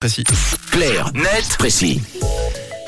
précis. Clair, net, précis.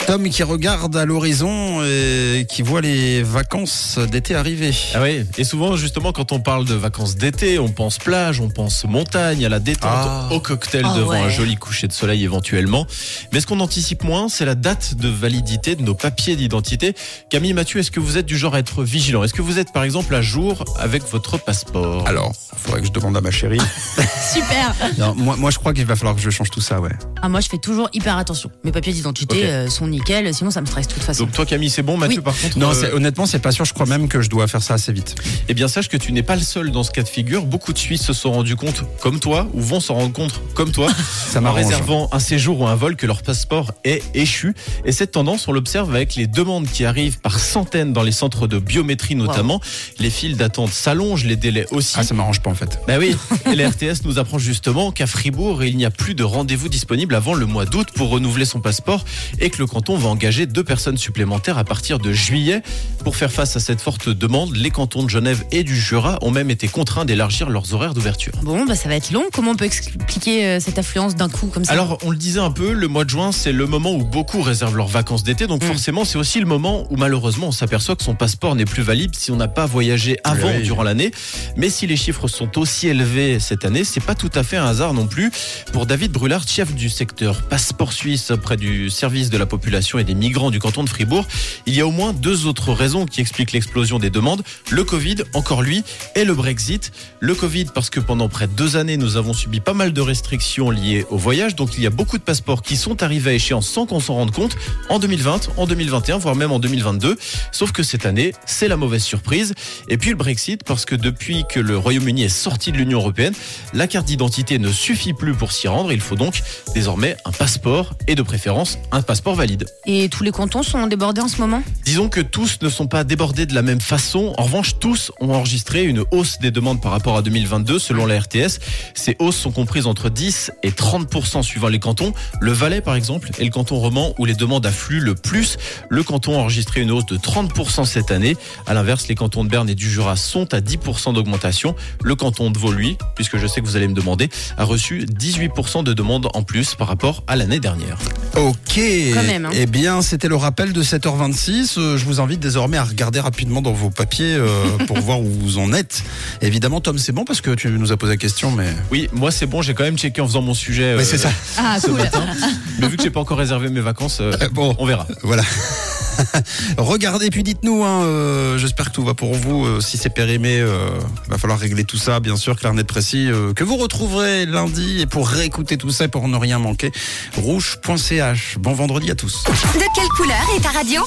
Tom qui regarde à l'horizon et qui voit les vacances d'été arriver. Ah oui, et souvent justement quand on parle de vacances d'été, on pense plage, on pense montagne, à la détente, Ah. au cocktail Ah devant ouais. un joli coucher de soleil éventuellement. Mais ce qu'on anticipe moins, c'est la date de validité de nos papiers d'identité. Camille Mathieu, est-ce que vous êtes du genre à être vigilant? Est-ce que vous êtes par exemple à jour avec votre passeport? Alors, faudrait que je demande à ma chérie. Super. Non, moi, moi, je crois qu'il va falloir que je change tout ça, ouais. Ah, moi, je fais toujours hyper attention. Mes papiers d'identité euh, sont nickel, sinon ça me stresse de toute façon. Donc toi Camille, c'est bon Mathieu Oui. par contre Non, euh, honnêtement, c'est pas sûr. Je crois même que je dois faire ça assez vite. Eh bien, sache que tu n'es pas le seul dans ce cas de figure. Beaucoup de Suisses se sont rendus compte, comme toi, ou vont s'en rendre compte, comme toi, Ça en réservant un séjour ou un vol, que leur passeport est échu. Et cette tendance, on l'observe avec les demandes qui arrivent par centaines dans les centres de biométrie notamment. Les files d'attente s'allongent, les délais aussi. Ah, ça m'arrange pas en fait. Bah oui, et la RTS nous apprend justement qu'à Fribourg, il n'y a plus de rendez-vous disponible avant le mois d'août pour renouveler son passeport et que le canton va engager deux personnes supplémentaires à partir de juillet. Pour faire face à cette forte demande, les cantons de Genève et du Jura ont même été contraints d'élargir leurs horaires d'ouverture. Bon, bah ça va être long. Comment on peut expliquer euh, cette affluence d'un coup comme ça? Alors, on le disait un peu, le mois de juin, c'est le moment où beaucoup réservent leurs vacances d'été. Donc, Mm. forcément, c'est aussi le moment où, malheureusement, on s'aperçoit que son passeport n'est plus valide si on n'a pas voyagé avant Oui. durant l'année. Mais si les chiffres sont aussi élevés cette année, c'est pas tout à fait un hasard non plus. Pour David Brulard, chef du secteur passeport suisse auprès du service de la population et des migrants du canton de Fribourg, il y a au moins deux autres raisons qui expliquent l'explosion des demandes. Le Covid, encore lui, et le Brexit. Le Covid, parce que pendant près de deux années, nous avons subi pas mal de restrictions liées au voyage. Donc, il y a beaucoup de passeports qui sont arrivés à échéance sans qu'on s'en rende compte en 2020, en 2021, voire même en 2022. Sauf que cette année, c'est la mauvaise surprise. Et puis le Brexit, parce que depuis que le Royaume-Uni est sorti de l'Union européenne, la carte d'identité ne suffit plus pour s'y rendre. Il faut donc désormais un passeport et de préférence un passeport valide. Et tous les cantons sont débordés en ce moment? Disons que tous ne sont pas débordés de la même façon. En revanche, tous ont enregistré une hausse des demandes par rapport à 2022 selon la RTS. Ces hausses sont comprises entre 10 et 30 suivant les cantons. Le Valais, par exemple, est le canton roman où les demandes affluent le plus. Le canton a enregistré une hausse de 30% cette année. À l'inverse, les cantons de Berne et du Jura sont à 10% d'augmentation. Le canton de Vaud, lui, puisque je sais que vous allez me demander, a reçu 18% de demandes en plus par rapport à l'année dernière. Ok. Quand même, hein. Eh bien, c'était le rappel de 7h26. Euh, Je vous invite désormais à regarder rapidement dans vos papiers euh, pour voir où vous en êtes. Évidemment, Tom, c'est bon parce que tu nous as posé la question, mais. Oui, moi c'est bon, j'ai quand même checké en faisant mon sujet. Mais euh, c'est ça. Ah, ce cool. matin. Mais vu que j'ai pas encore réservé mes vacances, euh, Euh, bon, on verra. voilà. Regardez, puis dites-nous. Hein, euh, J'espère que tout va pour vous. Euh, si c'est périmé, euh, va falloir régler tout ça, bien sûr. Clair, net, précis. que vous retrouverez lundi et pour réécouter tout ça, pour ne rien manquer, rouge.ch. Bon vendredi à tous. De quelle couleur est ta radio?